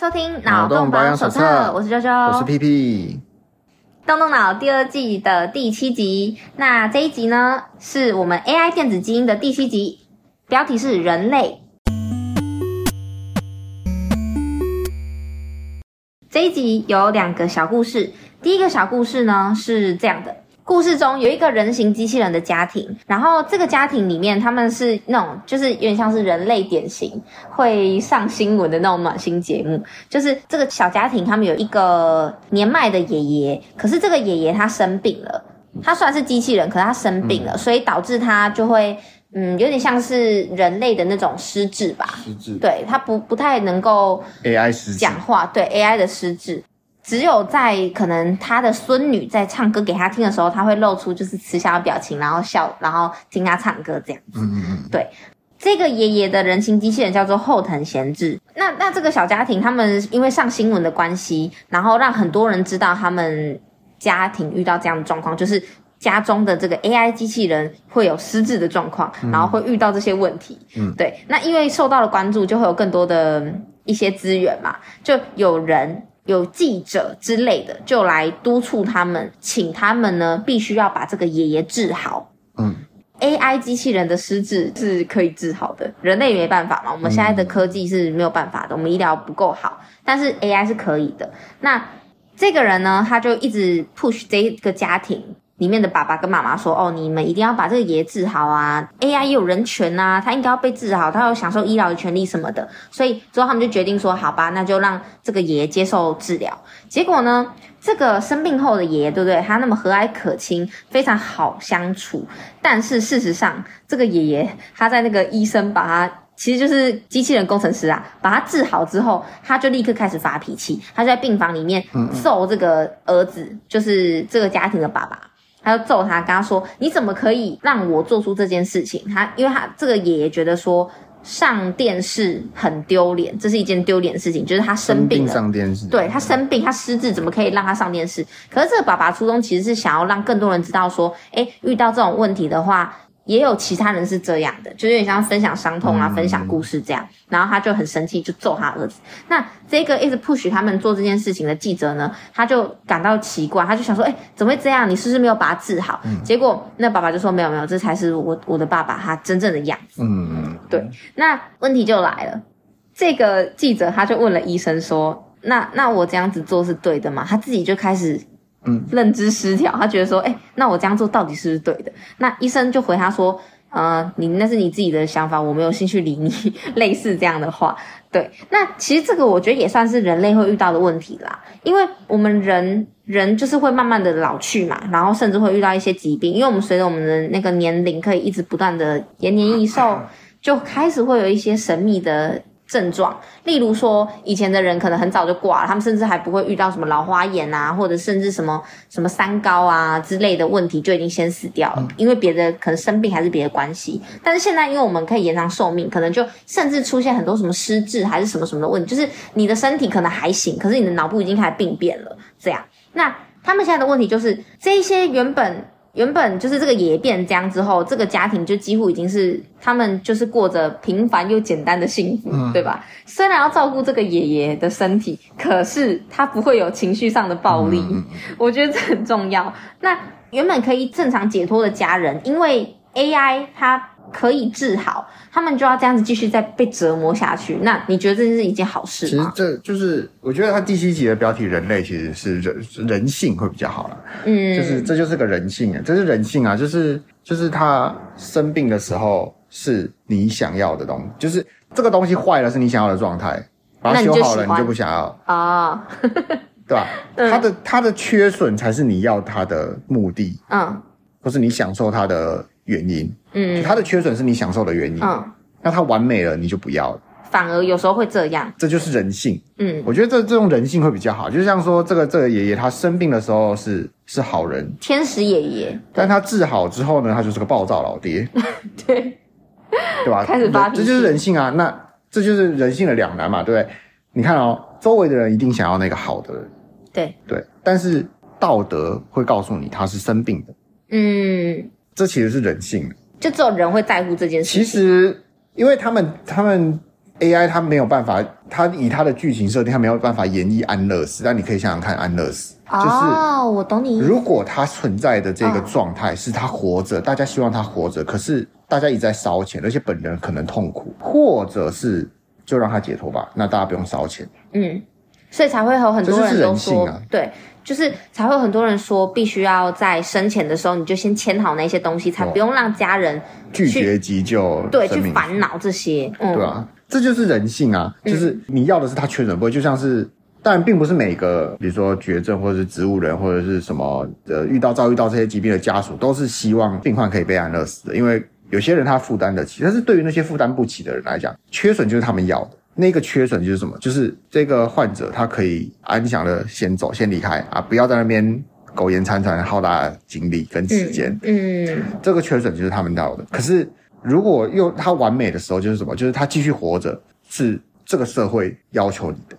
收听脑洞保养手册，我是啾啾，我是屁屁。动动脑第二季的第七集，那这一集呢，是我们 AI 电子基因的第七集，标题是人类。这一集有两个小故事，第一个小故事呢是这样的。故事中有一个人形机器人的家庭，然后这个家庭里面他们是那种就是有点像是人类典型会上新闻的那种暖心节目。就是这个小家庭，他们有一个年迈的爷爷，可是这个爷爷他生病了，他虽然是机器人，可是他生病了，嗯、所以导致他就会嗯有点像是人类的那种失智吧，失智，对，他不不太能够 AI 失智，讲话，对 AI 的失智。只有在可能他的孙女在唱歌给他听的时候，他会露出就是慈祥的表情，然后笑，然后听他唱歌这样子。嗯嗯嗯。对，这个爷爷的人形机器人叫做后藤贤治。那那这个小家庭，他们因为上新闻的关系，然后让很多人知道他们家庭遇到这样的状况，就是家中的这个 AI 机器人会有失智的状况，然后会遇到这些问题。嗯。对，那因为受到了关注，就会有更多的一些资源嘛，就有人。有记者之类的，就来督促他们，请他们呢，必须要把这个爷爷治好。嗯，AI 机器人的失智是可以治好的，人类没办法嘛。我们现在的科技是没有办法的，我们医疗不够好，但是 AI 是可以的。那这个人呢，他就一直 push 这个家庭。里面的爸爸跟妈妈说：“哦，你们一定要把这个爷爷治好啊！AI 也有人权呐、啊，他应该要被治好，他要享受医疗的权利什么的。所以之后他们就决定说：好吧，那就让这个爷爷接受治疗。结果呢，这个生病后的爷爷，对不对？他那么和蔼可亲，非常好相处。但是事实上，这个爷爷他在那个医生把他，其实就是机器人工程师啊，把他治好之后，他就立刻开始发脾气，他就在病房里面揍这个儿子，就是这个家庭的爸爸。”他就揍他，跟他说：“你怎么可以让我做出这件事情？”他因为他这个爷爷觉得说上电视很丢脸，这是一件丢脸的事情，就是他生病上电视，对，他生病，他失智，怎么可以让他上电视？可是这个爸爸初衷其实是想要让更多人知道说，诶，遇到这种问题的话。也有其他人是这样的，就有点像分享伤痛啊，嗯、分享故事这样。然后他就很生气，就揍他儿子。那这个一直 push 他们做这件事情的记者呢，他就感到奇怪，他就想说：哎，怎么会这样？你是不是没有把他治好？嗯、结果那爸爸就说：没有没有，这才是我我的爸爸他真正的样子。嗯嗯，对。那问题就来了，这个记者他就问了医生说：那那我这样子做是对的吗？他自己就开始。嗯，认知失调，他觉得说，哎、欸，那我这样做到底是不是对的？那医生就回他说，呃，你那是你自己的想法，我没有兴趣理你，类似这样的话。对，那其实这个我觉得也算是人类会遇到的问题啦，因为我们人人就是会慢慢的老去嘛，然后甚至会遇到一些疾病，因为我们随着我们的那个年龄可以一直不断的延年益寿，就开始会有一些神秘的。症状，例如说，以前的人可能很早就挂了，他们甚至还不会遇到什么老花眼啊，或者甚至什么什么三高啊之类的问题，就已经先死掉了，因为别的可能生病还是别的关系。但是现在，因为我们可以延长寿命，可能就甚至出现很多什么失智还是什么什么的问题，就是你的身体可能还行，可是你的脑部已经开始病变了。这样，那他们现在的问题就是这一些原本。原本就是这个爷爷变僵之后，这个家庭就几乎已经是他们就是过着平凡又简单的幸福，嗯、对吧？虽然要照顾这个爷爷的身体，可是他不会有情绪上的暴力，嗯、我觉得这很重要。那原本可以正常解脱的家人，因为 AI 它。可以治好，他们就要这样子继续再被折磨下去。那你觉得这是一件好事吗？其实这就是我觉得他第七集的标题“人类”其实是人人性会比较好了。嗯，就是这就是个人性啊，这是人性啊，就是就是他生病的时候是你想要的东西，就是这个东西坏了是你想要的状态，把它修好了你就，不想要啊，哦、对吧？嗯、它的它的缺损才是你要它的目的，嗯，不是你享受它的。原因，嗯，它的缺损是你享受的原因，嗯，那它完美了，你就不要。了，反而有时候会这样，这就是人性，嗯，我觉得这这种人性会比较好，就像说这个这个爷爷他生病的时候是是好人，天使爷爷，但他治好之后呢，他就是个暴躁老爹，对，对吧？开始发脾气，这就是人性啊，那这就是人性的两难嘛，对不对？你看哦，周围的人一定想要那个好的人，对。对，但是道德会告诉你他是生病的，嗯。这其实是人性，就只有人会在乎这件事。其实，因为他们他们 AI 他没有办法，他以他的剧情设定，他没有办法演绎安乐死。但你可以想想看，安乐死就是哦，我懂你。如果他存在的这个状态是他活着，大家希望他活着，可是大家一直在烧钱，而且本人可能痛苦，或者是就让他解脱吧，那大家不用烧钱。嗯，所以才会有很多人都说，啊、对。就是才会有很多人说，必须要在生前的时候，你就先签好那些东西，才不用让家人拒绝急救，对，去烦恼这些。嗯，对啊，这就是人性啊，就是你要的是他确诊不会，就像是，当然并不是每个，比如说绝症或者是植物人或者是什么呃，遇到遭遇到这些疾病的家属，都是希望病患可以被安乐死的，因为有些人他负担得起，但是对于那些负担不起的人来讲，缺损就是他们要的。那个缺损就是什么？就是这个患者他可以安详的先走，先离开啊，不要在那边苟延残喘，耗大精力跟时间。嗯，嗯，这个缺损就是他们要的。可是如果用他完美的时候，就是什么？就是他继续活着，是这个社会要求你的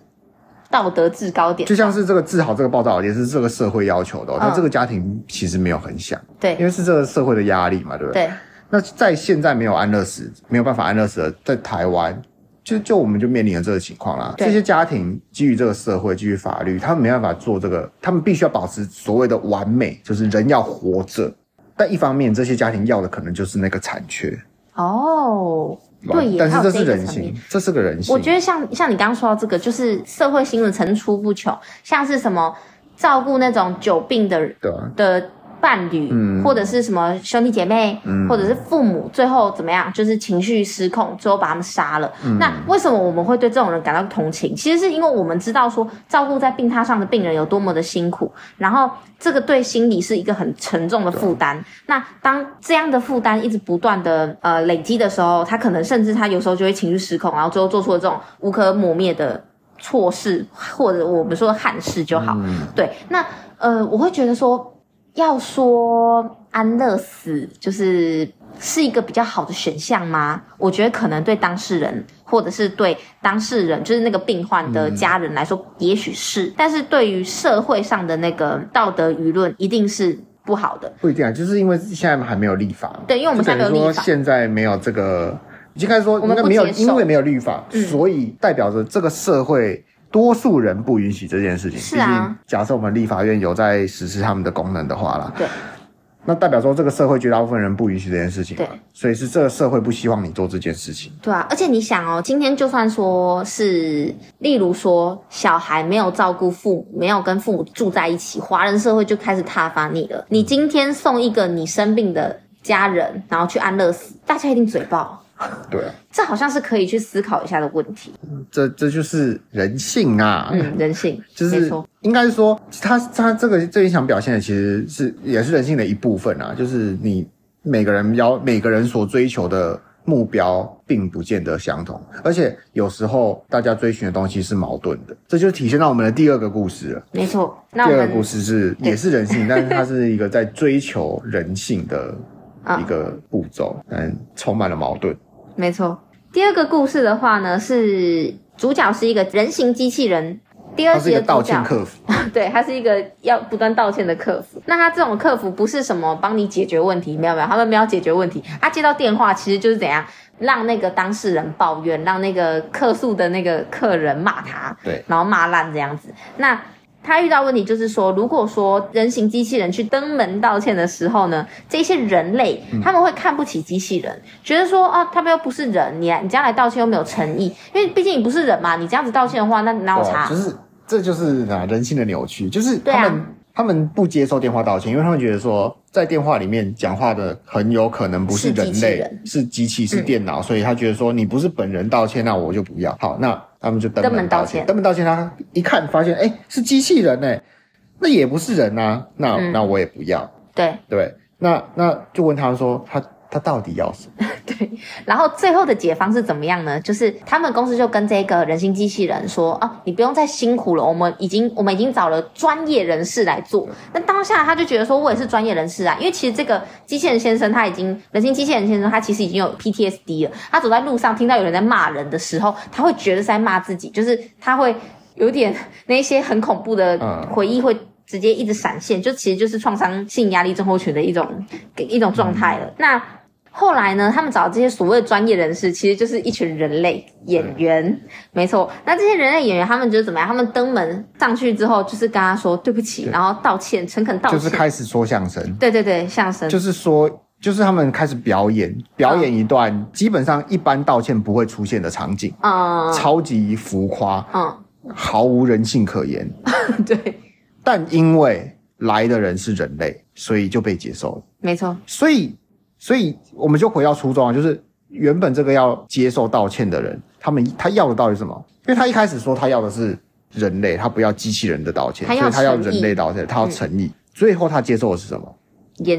道德制高点。就像是这个治好这个报道也是这个社会要求的，那这个家庭其实没有很想，对，因为是这个社会的压力嘛，对不对？对。那在现在没有安乐死，没有办法安乐死的，在台湾。就就我们就面临了这个情况啦。这些家庭基于这个社会，基于法律，他们没办法做这个，他们必须要保持所谓的完美，就是人要活着。但一方面，这些家庭要的可能就是那个残缺。哦，对，但是这是人性，这是个人性。我觉得像像你刚刚说到这个，就是社会新闻层出不穷，像是什么照顾那种久病的人的。伴侣，嗯，或者是什么兄弟姐妹，嗯，或者是父母，最后怎么样？就是情绪失控，最后把他们杀了。嗯，那为什么我们会对这种人感到同情？其实是因为我们知道说，照顾在病榻上的病人有多么的辛苦，然后这个对心理是一个很沉重的负担。那当这样的负担一直不断的呃累积的时候，他可能甚至他有时候就会情绪失控，然后最后做出了这种无可磨灭的错事，或者我们说憾事就好。嗯，对，那呃，我会觉得说。要说安乐死就是是一个比较好的选项吗？我觉得可能对当事人，或者是对当事人，就是那个病患的家人来说，嗯、也许是。但是对于社会上的那个道德舆论，一定是不好的。不一定啊，就是因为现在还没有立法。对，因为我们现在没有立法。现在没有这个，应该说，应该没有，因为没有立法，嗯、所以代表着这个社会。多数人不允许这件事情。是啊。毕竟，假设我们立法院有在实施他们的功能的话啦，对。那代表说，这个社会绝大部分人不允许这件事情。对。所以是这个社会不希望你做这件事情。对啊，而且你想哦，今天就算说是，例如说小孩没有照顾父母，没有跟父母住在一起，华人社会就开始挞伐你了。你今天送一个你生病的家人，然后去安乐死，大家一定嘴爆。对啊，这好像是可以去思考一下的问题。这这就是人性啊，嗯，人性 就是应该是说，他他这个这一场表现的其实是也是人性的一部分啊。就是你每个人要每个人所追求的目标并不见得相同，而且有时候大家追寻的东西是矛盾的。这就体现到我们的第二个故事了。没错，那第二个故事是也是人性，但是它是一个在追求人性的一个步骤，但，充满了矛盾。没错，第二个故事的话呢，是主角是一个人形机器人。第二集的道歉客服，对，他是一个要不断道歉的客服。那他这种客服不是什么帮你解决问题，没有没有，他们没有解决问题。他接到电话其实就是怎样让那个当事人抱怨，让那个客诉的那个客人骂他，对，然后骂烂这样子。那他遇到问题就是说，如果说人形机器人去登门道歉的时候呢，这些人类他们会看不起机器人，嗯、觉得说啊，他们又不是人，你你这样来道歉又没有诚意，因为毕竟你不是人嘛，你这样子道歉的话，那哪有差？就是这就是啊人性的扭曲，就是他们、啊、他们不接受电话道歉，因为他们觉得说在电话里面讲话的很有可能不是人类，是机器，是电脑，嗯、所以他觉得说你不是本人道歉，那我就不要。好，那。他们就登门道歉，登门道歉，他一看发现，哎，是机器人哎，那也不是人呐，那那我也不要，对。对，那那就问他说他。他到底要什么？对，然后最后的解方是怎么样呢？就是他们公司就跟这个人形机器人说：“啊，你不用再辛苦了，我们已经我们已经找了专业人士来做。”那当下他就觉得说：“我也是专业人士啊，因为其实这个机器人先生他已经人形机器人先生他其实已经有 PTSD 了。他走在路上听到有人在骂人的时候，他会觉得是在骂自己，就是他会有点那些很恐怖的回忆会直接一直闪现，就其实就是创伤性压力症候群的一种一种状态了。那后来呢，他们找这些所谓的专业人士，其实就是一群人类演员，嗯、没错。那这些人类演员，他们就是怎么样？他们登门上去之后，就是跟他说对不起，然后道歉，诚恳道歉，就是开始说相声。对对对，相声。就是说，就是他们开始表演，表演一段、嗯、基本上一般道歉不会出现的场景，嗯，超级浮夸，嗯，毫无人性可言。对，但因为来的人是人类，所以就被接受了。没错，所以。所以我们就回到初衷啊，就是原本这个要接受道歉的人，他们他要的到底是什么？因为他一开始说他要的是人类，他不要机器人的道歉，所以他要人类道歉，他要诚意。嗯、最后他接受的是什么？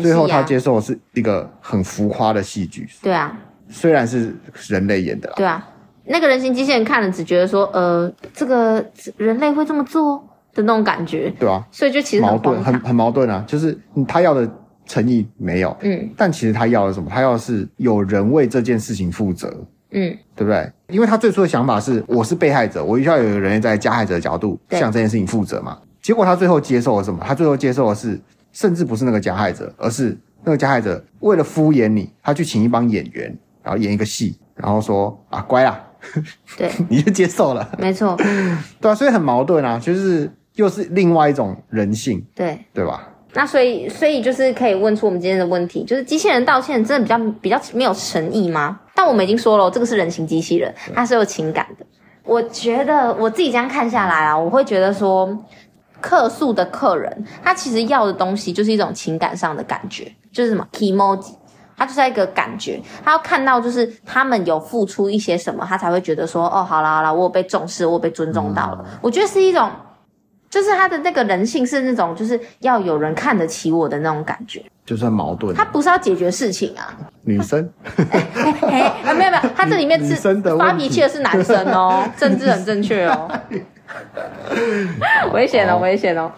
最后他接受的是一个很浮夸的戏剧。对啊，虽然是人类演的。对啊，那个人形机器人看了只觉得说，呃，这个人类会这么做的那种感觉。对啊，所以就其实矛盾，很很矛盾啊，就是他要的。诚意没有，嗯，但其实他要的什么？他要的是有人为这件事情负责，嗯，对不对？因为他最初的想法是，我是被害者，我需要有一个人在加害者的角度向这件事情负责嘛。结果他最后接受了什么？他最后接受的是，甚至不是那个加害者，而是那个加害者为了敷衍你，他去请一帮演员，然后演一个戏，然后说啊，乖啦，对，你就接受了，没错，对啊，所以很矛盾啊，就是又是另外一种人性，对，对吧？那所以，所以就是可以问出我们今天的问题，就是机器人道歉真的比较比较没有诚意吗？但我们已经说了，这个是人形机器人，它是有情感的。我觉得我自己这样看下来啊，我会觉得说，客诉的客人他其实要的东西就是一种情感上的感觉，就是什么 kimoji，他就是一个感觉，他要看到就是他们有付出一些什么，他才会觉得说，哦，好啦好啦，我有被重视，我有被尊重到了。我觉得是一种。就是他的那个人性是那种，就是要有人看得起我的那种感觉，就算矛盾。他不是要解决事情啊，女生，哎，啊没有没有，他这里面是发脾气的是男生哦，政治很正确哦，危险哦危险哦。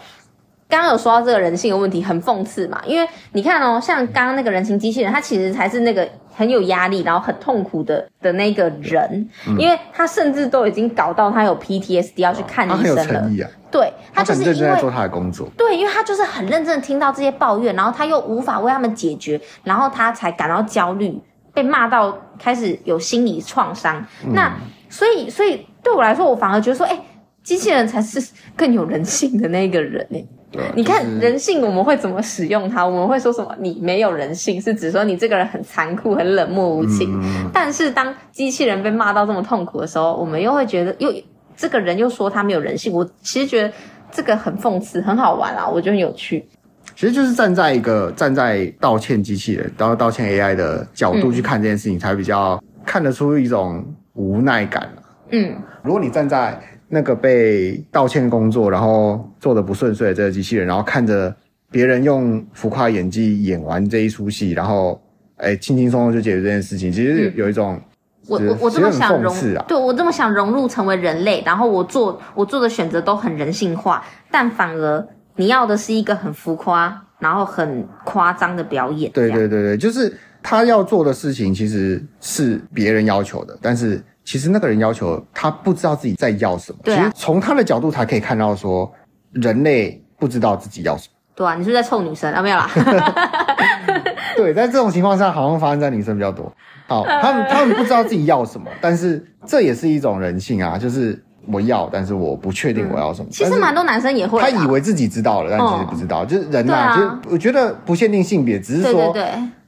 刚刚有说到这个人性的问题，很讽刺嘛，因为你看哦，像刚刚那个人形机器人，他其实才是那个。很有压力，然后很痛苦的的那个人，嗯、因为他甚至都已经搞到他有 PTSD 要去看医生了。他很有诚意啊，对，他就是因为在做他的工作。对，因为他就是很认真的听到这些抱怨，然后他又无法为他们解决，然后他才感到焦虑，被骂到开始有心理创伤。嗯、那所以，所以对我来说，我反而觉得说，哎，机器人才是更有人性的那个人呢。你看人性，我们会怎么使用它？我们会说什么？你没有人性，是指说你这个人很残酷、很冷漠无情。嗯、但是当机器人被骂到这么痛苦的时候，我们又会觉得，又这个人又说他没有人性。我其实觉得这个很讽刺，很好玩啊，我觉得很有趣。其实就是站在一个站在道歉机器人，然后道歉 AI 的角度去看这件事情，才比较看得出一种无奈感。嗯，如果你站在。那个被道歉工作，然后做的不顺遂的这个机器人，然后看着别人用浮夸演技演完这一出戏，然后哎，轻轻松松就解决这件事情，其实有一种、嗯、我我我这么想融，对我这么想融入成为人类，然后我做我做的选择都很人性化，但反而你要的是一个很浮夸，然后很夸张的表演。对对对对，就是他要做的事情其实是别人要求的，但是。其实那个人要求他不知道自己在要什么。对啊。其实从他的角度才可以看到说，人类不知道自己要什么。对啊，你是不是在臭女生啊？没有啦。对，在这种情况下，好像发生在女生比较多。好，他们他们不知道自己要什么，但是这也是一种人性啊，就是我要，但是我不确定我要什么。嗯、其实蛮多男生也会。他以为自己知道了，但其实不知道。嗯、就是人呐、啊，啊、就我觉得不限定性别，只是说，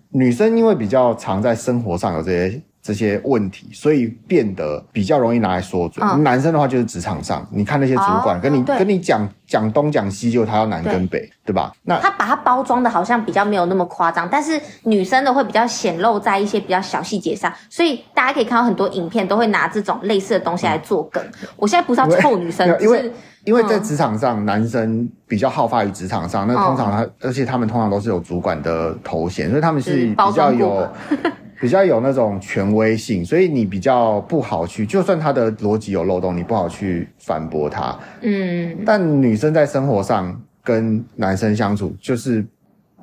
女生因为比较常在生活上有这些。这些问题，所以变得比较容易拿来说嘴。嗯、男生的话就是职场上，你看那些主管跟你、哦、跟你讲讲东讲西，就他要南跟北，对，对吧？那他把它包装的好像比较没有那么夸张，但是女生的会比较显露在一些比较小细节上，所以大家可以看到很多影片都会拿这种类似的东西来做梗。嗯、我现在不是要臭女生，因为因为在职场上，嗯、男生比较好发于职场上，那通常他、嗯、而且他们通常都是有主管的头衔，所以他们是比较有。比较有那种权威性，所以你比较不好去，就算他的逻辑有漏洞，你不好去反驳他。嗯，但女生在生活上跟男生相处，就是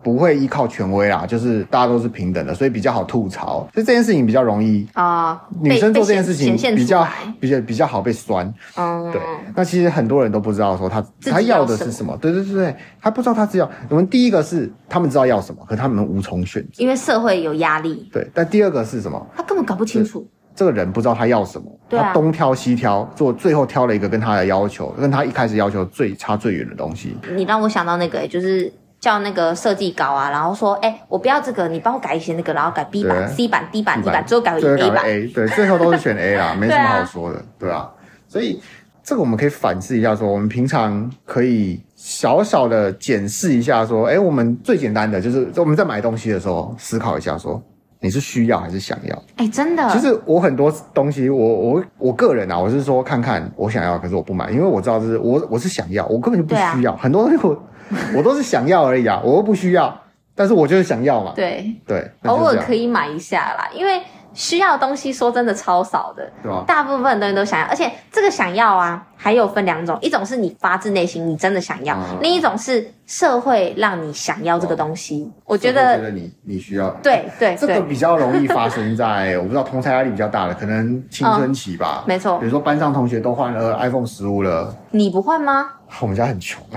不会依靠权威啦，就是大家都是平等的，所以比较好吐槽。所以这件事情比较容易啊，呃、女生做这件事情比较比较比较好被酸。嗯，对。那其实很多人都不知道说他他要的是什么，对对对对，他不知道他只要。我们第一个是他们知道要什么，可他们无从选择，因为社会有压力。对，但第二个是什么？他根本搞不清楚。这个人不知道他要什么，啊、他东挑西挑，做最后挑了一个跟他的要求，跟他一开始要求最差最远的东西。你让我想到那个，就是叫那个设计稿啊，然后说，哎，我不要这个，你帮我改一些那个，然后改 B 版、C 版、D 版、E 版，最后改为 A 版。A，对，最后都是选 A 啦，没什么好说的，对啊。所以这个我们可以反思一下，说我们平常可以小小的检视一下，说，哎，我们最简单的就是我们在买东西的时候思考一下，说。你是需要还是想要？哎、欸，真的。其实我很多东西，我我我个人啊，我是说看看我想要，可是我不买，因为我知道这是我我是想要，我根本就不需要。啊、很多东西我 我都是想要而已啊，我又不需要，但是我就是想要嘛。对对，偶尔可以买一下啦，因为。需要的东西说真的超少的，对吧？大部分的人都想要，而且这个想要啊，还有分两种，一种是你发自内心你真的想要，嗯、另一种是社会让你想要这个东西。哦、我觉得，觉得你你需要，对对，这个比较容易发生在我不知道同侪压力比较大的，可能青春期吧。嗯、没错，比如说班上同学都换了 iPhone 十五了，你不换吗？我们家很穷。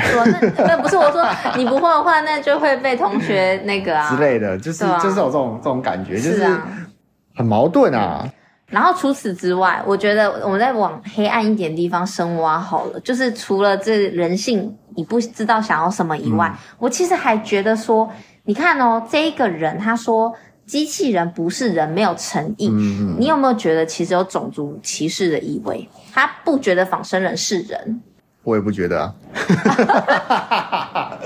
那那不是我说你不换的话，那就会被同学那个啊 之类的，就是、啊、就是有这种这种感觉，就是。是啊很矛盾啊，然后除此之外，我觉得我们再往黑暗一点的地方深挖好了。就是除了这人性，你不知道想要什么以外，嗯、我其实还觉得说，你看哦，这一个人他说机器人不是人，没有诚意。嗯、你有没有觉得其实有种族歧视的意味？他不觉得仿生人是人，我也不觉得啊。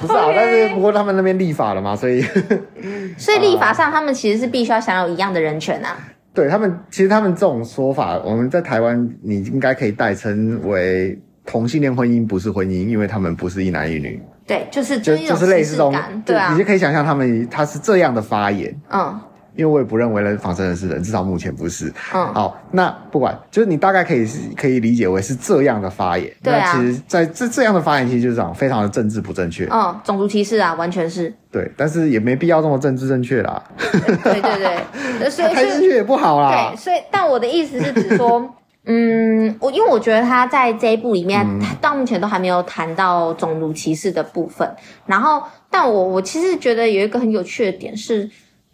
不是啊.但是不过他们那边立法了嘛，所以。所以立法上，他们其实是必须要享有一样的人权啊。对他们，其实他们这种说法，我们在台湾，你应该可以代称为同性恋婚姻不是婚姻，因为他们不是一男一女。对，就是就就是类似这种，对啊，你就可以想象他们他是这样的发言，嗯。因为我也不认为人仿生人是人，至少目前不是。嗯，好，那不管，就是你大概可以可以理解为是这样的发言。对啊。那其实在这这样的发言，其实就是讲非常的政治不正确。嗯，种族歧视啊，完全是。对，但是也没必要这么政治正确啦。对对 对，所以太正确也不好啦。对，所以但我的意思是指说，嗯，我因为我觉得他在这一部里面，他到目前都还没有谈到种族歧视的部分。然后，但我我其实觉得有一个很有趣的点是。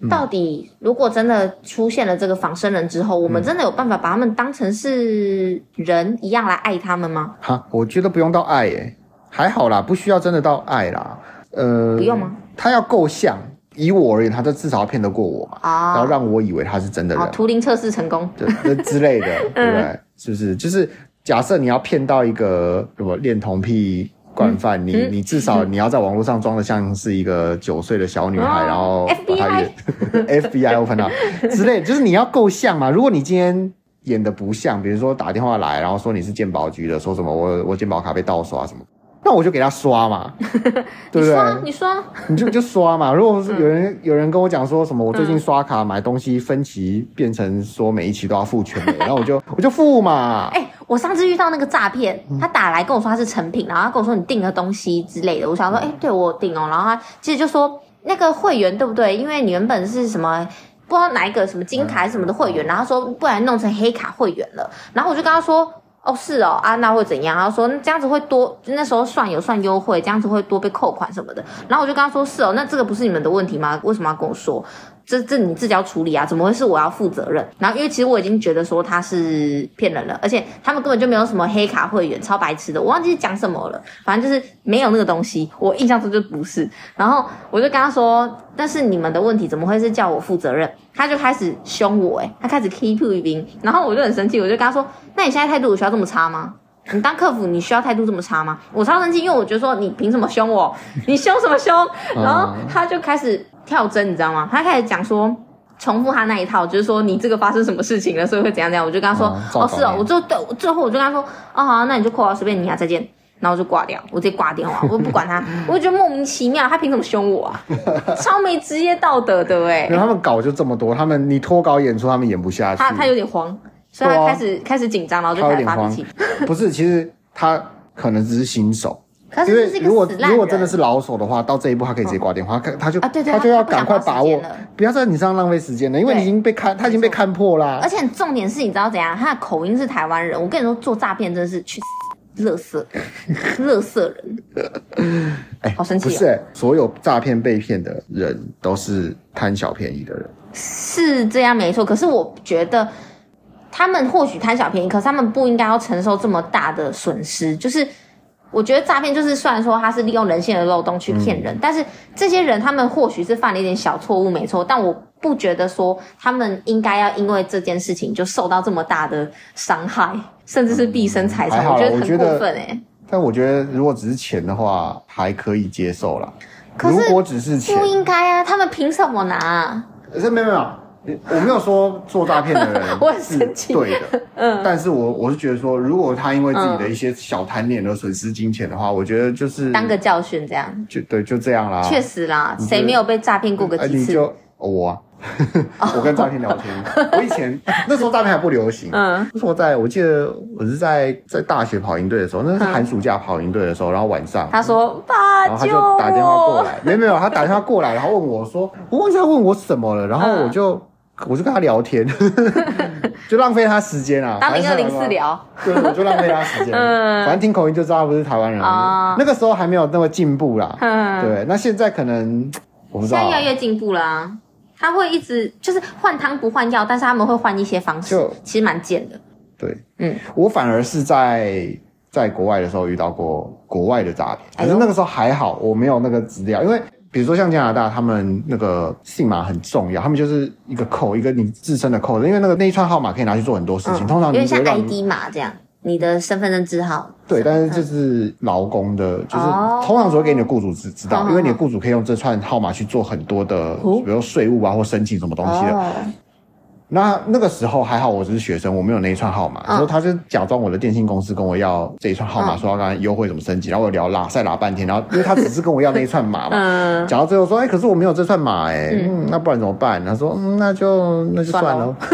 到底，如果真的出现了这个仿生人之后，嗯、我们真的有办法把他们当成是人一样来爱他们吗？哈，我觉得不用到爱耶，还好啦，不需要真的到爱啦。呃，不用吗？他要够像，以我而言，他这至少要骗得过我嘛，啊、然后让我以为他是真的人。图灵测试成功，对，那之类的，对不对？嗯、是不是？就是假设你要骗到一个什么恋童癖。惯犯，你你至少你要在网络上装的像是一个九岁的小女孩，然后把她演 FBI open up 之类，就是你要够像嘛。如果你今天演的不像，比如说打电话来，然后说你是鉴宝局的，说什么我我鉴宝卡被盗刷什么，那我就给他刷嘛，对不对？你刷，你就就刷嘛。如果是有人有人跟我讲说什么，我最近刷卡买东西分期变成说每一期都要付全的，然后我就我就付嘛。我上次遇到那个诈骗，他打来跟我说他是成品，然后他跟我说你订了东西之类的。我想说，哎、欸，对我订哦。然后他其实就说那个会员对不对？因为你原本是什么不知道哪一个什么金卡什么的会员，然后说不然弄成黑卡会员了。然后我就跟他说，哦是哦，啊那会怎样？然后说这样子会多，那时候算有算优惠，这样子会多被扣款什么的。然后我就跟他说是哦，那这个不是你们的问题吗？为什么要跟我说？这这你自己要处理啊，怎么会是我要负责任？然后因为其实我已经觉得说他是骗人了，而且他们根本就没有什么黑卡会员，超白痴的，我忘记讲什么了，反正就是没有那个东西，我印象中就不是。然后我就跟他说，但是你们的问题怎么会是叫我负责任？他就开始凶我，诶他开始 keep 一兵，然后我就很生气，我就跟他说，那你现在态度有需要这么差吗？你当客服你需要态度这么差吗？我超生气，因为我觉得说你凭什么凶我？你凶什么凶？然后他就开始。跳针，你知道吗？他开始讲说，重复他那一套，就是说你这个发生什么事情了，所以会怎样怎样。我就跟他说，哦，哦是哦，我就对，最后我就跟他说，哦好，那你就扣啊，随便你啊，再见。然后我就挂掉，我直接挂电话，我不管他，我就觉得莫名其妙，他凭什么凶我啊？超没职业道德的哎！因为他们搞就这么多，他们你脱稿演出，他们演不下去。他他有点慌，所以他开始、啊、开始紧张，然后就开始发脾气。不是，其实他可能只是新手。可是因为如果如果真的是老手的话，到这一步他可以直接挂电话，他他就啊对对他就要赶快把握不要在你身上浪费时间了，因为你已经被看，他已经被看破啦而。且重点是，你知道怎样？他的口音是台湾人。我跟你说，做诈骗真的是去死，垃圾，垃圾人。哎，好生气哦不是、欸，所有诈骗被骗的人都是贪小便宜的人。是这样没错，可是我觉得他们或许贪小便宜，可是他们不应该要承受这么大的损失。就是我觉得诈骗就是虽然说他是利用人性的漏洞去骗人，但是这些人他们或许是犯了一点小错误，没错，但我不觉得说他们应该要因为这件事情就受到这么大的伤害，甚至是毕生财产。我觉得很过分哎、欸。但我觉得如果只是钱的话，还可以接受啦。可是如果只是钱不，应该啊！他们凭什么拿、啊？是没有没有，我没有说做诈骗的人 我很是生气对的，嗯，但是我我是觉得说，如果他因为自己的一些小贪念而损失金钱的话，我觉得就是当个教训这样。就对就这样啦。确实啦，谁没有被诈骗过个哎，几次？你就、哦我、啊，我跟诈骗聊天。我以前那时候诈骗还不流行，嗯，那时候我在我记得我是在在大学跑营队的时候，那是寒暑假跑营队的时候，然后晚上。他说：“爸，然后他就打电话过！来，没有没有，他打电话过来，然后问我说，我忘记他问我什么了，然后我就、我就跟他聊天，就浪费他时间啊，当零二零四聊，对，我就浪费他时间，嗯。反正听口音就知道他不是台湾人，哦。那个时候还没有那么进步啦，嗯。对，那现在可能我不知道啊。现在越来越进步啦、他会一直就是换汤不换药，但是他们会换一些方式就，其实蛮贱的。对，嗯，我反而是在在国外的时候遇到过国外的诈骗，可是那个时候还好，我没有那个资料，因为比如说像加拿大，他们那个信码很重要，他们就是一个扣一个你自身的扣，因为那个那一串号码可以拿去做很多事情，通常有点像你只会让 ID 码这样，你的身份证字号。对，但是这是劳工的，就是哦。通常只会给你的雇主知知道，嗯因为你的雇主可以用这串号码去做很多的，哦。比如说税务啊或申请什么东西的。哦，那那个时候还好，我只是学生，我没有那一串号码，嗯。所以他就假装我的电信公司跟我要这一串号码，嗯。说要刚才优惠怎么升级，然后我聊拉塞拉半天，然后因为他只是跟我要那一串码嘛，嗯，讲到最后说，哎、可是我没有这串码、哎、嗯，那不然怎么办？他说，嗯，那就那就算了。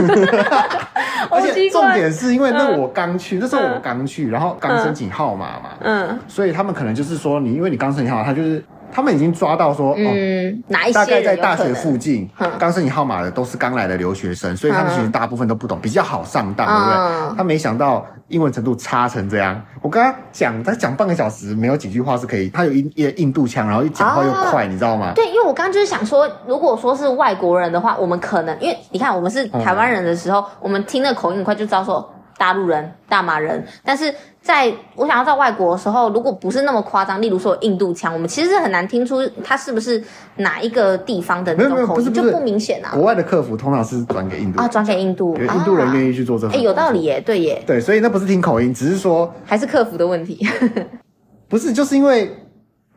而且重点是因为那我刚去，那时候我刚去，然后刚申请号码嘛，嗯。所以他们可能就是说你，因为你刚申请号码，他就是他们已经抓到说，哦。嗯，哪一些大概在大学附近嗯，刚申请号码的都是刚来的留学生，所以他们其实大部分都不懂，比较好上当，对不嗯对？他没想到英文程度差成这样。我跟他讲，他讲半个小时，没有几句话是可以。他有印印印度腔，然后一讲话又快，你知道吗？对，因为我刚刚就是想说，如果说是外国人的话，我们可能因为你看我们是台湾人的时候，我们听那口音很快就知道说大陆人、大马人。但是在我想要在外国的时候，如果不是那么夸张，例如说印度腔，我们其实是很难听出他是不是哪一个地方的那种口音，就不明显啊。国外的客服通常是转给印度啊，转给印度，因为印度人愿意。去做这个。哎，有道理。耶，对耶，对，所以那不是听口音，只是说还是客服的问题。不是，就是因为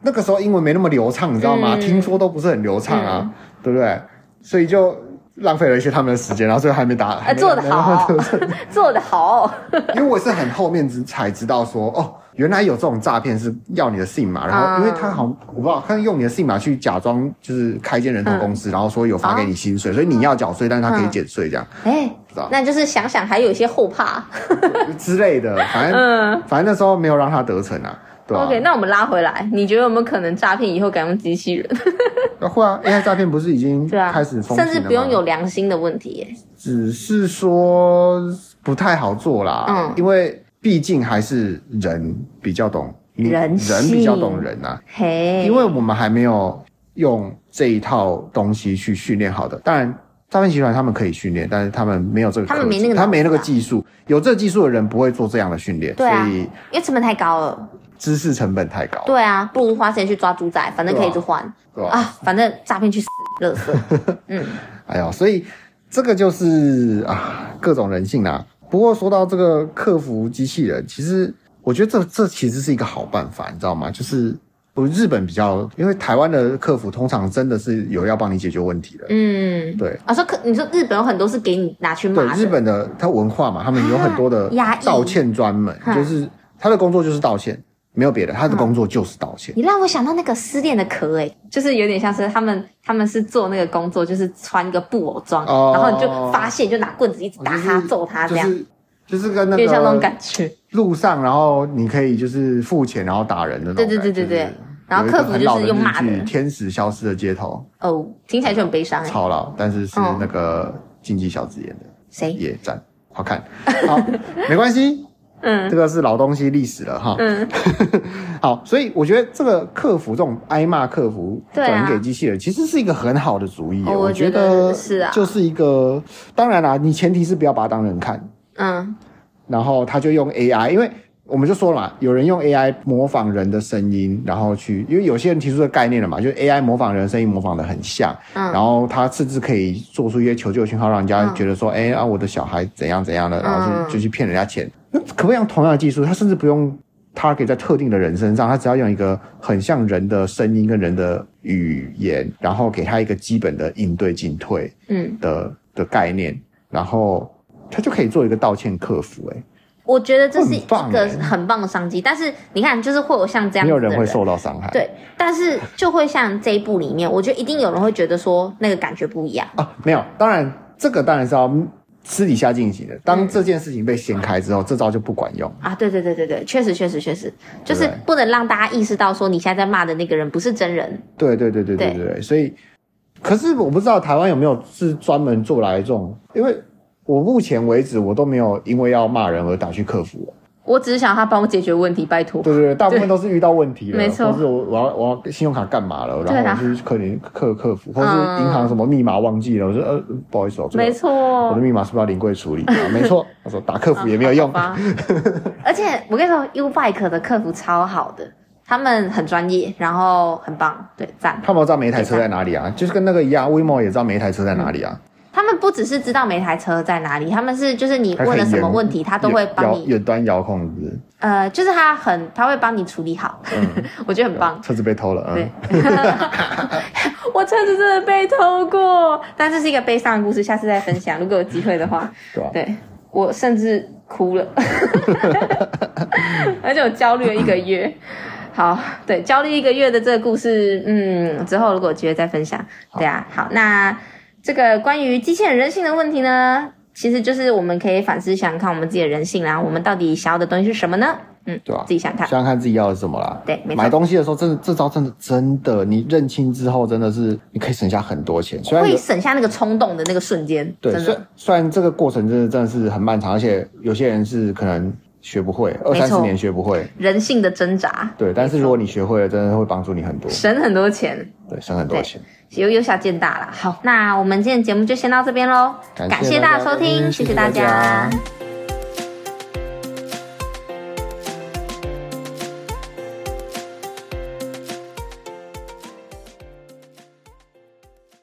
那个时候英文没那么流畅，你知道吗？嗯听说都不是很流畅啊，嗯对不对？所以就浪费了一些他们的时间，然后最后还没打，啊，还没做得好，做得好。因为我是很后面才知道说，哦，原来有这种诈骗是要你的信码，然后因为他好像我不知道，他用你的信码去假装就是开间人头公司，然后说有发给你薪水，所以你要缴税，但是他可以减税这样哎知道，那就是想想还有一些后怕。之类的，反正反正那时候没有让他得逞啊，对吧、OK，那我们拉回来，你觉得有没有可能诈骗以后改用机器人？那会啊，AI 诈骗不是已经 开始甚至不用有良心的问题耶。只是说不太好做啦，嗯因为毕竟还是人比较懂人人比较懂人啊，嘿，因为我们还没有用这一套东西去训练好的。当然，诈骗集团他们可以训练，但是他们没有这个技，他们没那个啊他没那个技术，有这个技术的人不会做这样的训练，对啊所以因为成本太高了。知识成本太高。对啊，不如花钱去抓猪仔，反正可以一直换对吧啊，反正诈骗去死，乐色。嗯，哎呀，所以这个就是啊，各种人性啦。不过说到这个客服机器人，其实我觉得这这其实是一个好办法，你知道吗？就是我日本比较，因为台湾的客服通常真的是有要帮你解决问题的。嗯，对啊，说客你说日本有很多是给你拿去骂对，日本的它文化嘛，他们有很多的道歉专门，嗯就是他的工作就是道歉，没有别的，他的工作就是道歉。你让我想到那个失恋的壳诶，就是有点像是他们他们是做那个工作，就是穿一个布偶装，哦然后你就发现，就拿棍子一直打他、就是揍他这样，就是就是跟那有点像那种个感觉。路上，然后你可以就是付钱，然后打人的那种。对对对对对。然后客服就是用骂的。《天使消失的街头》哦，听起来就很悲伤。超老，但是是那个竞技小子演的。谁？也赞，好看。好，没关系。嗯，这个是老东西历史了哈。嗯。好，所以我觉得这个客服这种挨骂客服转给机器人，其实是一个很好的主意。我觉得是啊，就是一个。当然啦，你前提是不要把它当人看。嗯。然后他就用 AI，因为。我们就说了嘛，有人用 AI 模仿人的声音，然后去，因为有些人提出的概念了嘛，就是 AI 模仿人的声音模仿的很像，嗯，然后他甚至可以做出一些求救信号，让人家觉得说，哎、嗯、啊，我的小孩怎样怎样的，然后就就去骗人家钱。那可不可以用同样的技术？他甚至不用 target 在特定的人身上，他只要用一个很像人的声音跟人的语言，然后给他一个基本的应对进退，嗯的的概念，然后他就可以做一个道歉客服，哎。我觉得这是一个很棒的商机，但是你看，就是会有像这样子的人，没有人会受到伤害。对，但是就会像这一部里面，我觉得一定有人会觉得说那个感觉不一样啊。没有，当然这个当然是要私底下进行的。当这件事情被掀开之后，嗯、这招就不管用啊。对对对对对，确实确实确实，就是不能让大家意识到说你现在在骂的那个人不是真人。对对对对对对对，所以，可是我不知道台湾有没有是专门做来这种，因为。我目前为止，我都没有因为要骂人而打去客服。我只是想他帮我解决问题，拜托。对对对，大部分都是遇到问题了，没错。或是我我要我要信用卡干嘛了，然后我去客联客客服，或是银行什么密码忘记了，我说呃不好意思哦，没错，我的密码是不是要临柜处理？没错，他说打客服也没有用。而且我跟你说，U-Bike 的客服超好的，他们很专业，然后很棒，对，赞。他们知道每一台车在哪里啊？就是跟那个一样，WeMo 也知道每一台车在哪里啊。他们不只是知道每台车在哪里，他们是就是你问了什么问题，他都会帮你远端遥控是是。呃，就是他很他会帮你处理好，嗯、我觉得很棒。车子被偷了，对，我车子真的被偷过，但这是一个悲伤的故事，下次再分享。如果有机会的话，对，啊、对我甚至哭了，而且我焦虑了一个月。好，对，焦虑一个月的这个故事，嗯，之后如果有机会再分享。对啊，好，那。这个关于机器人人性的问题呢，其实就是我们可以反思想想看，我们自己的人性啦，我们到底想要的东西是什么呢？嗯，对啊，自己想看，想想看自己要的是什么啦。对，没错。买东西的时候，真的这招真的真的，你认清之后，真的是你可以省下很多钱，虽然会省下那个冲动的那个瞬间。对，虽然这个过程真的真的是很漫长，而且有些人是可能学不会，二三十年学不会，人性的挣扎。对，但是如果你学会了，真的会帮助你很多，省很多钱。对，省很多钱。由由小见大了，好，那我们今天节目就先到这边喽，感谢大家收听，谢谢大家。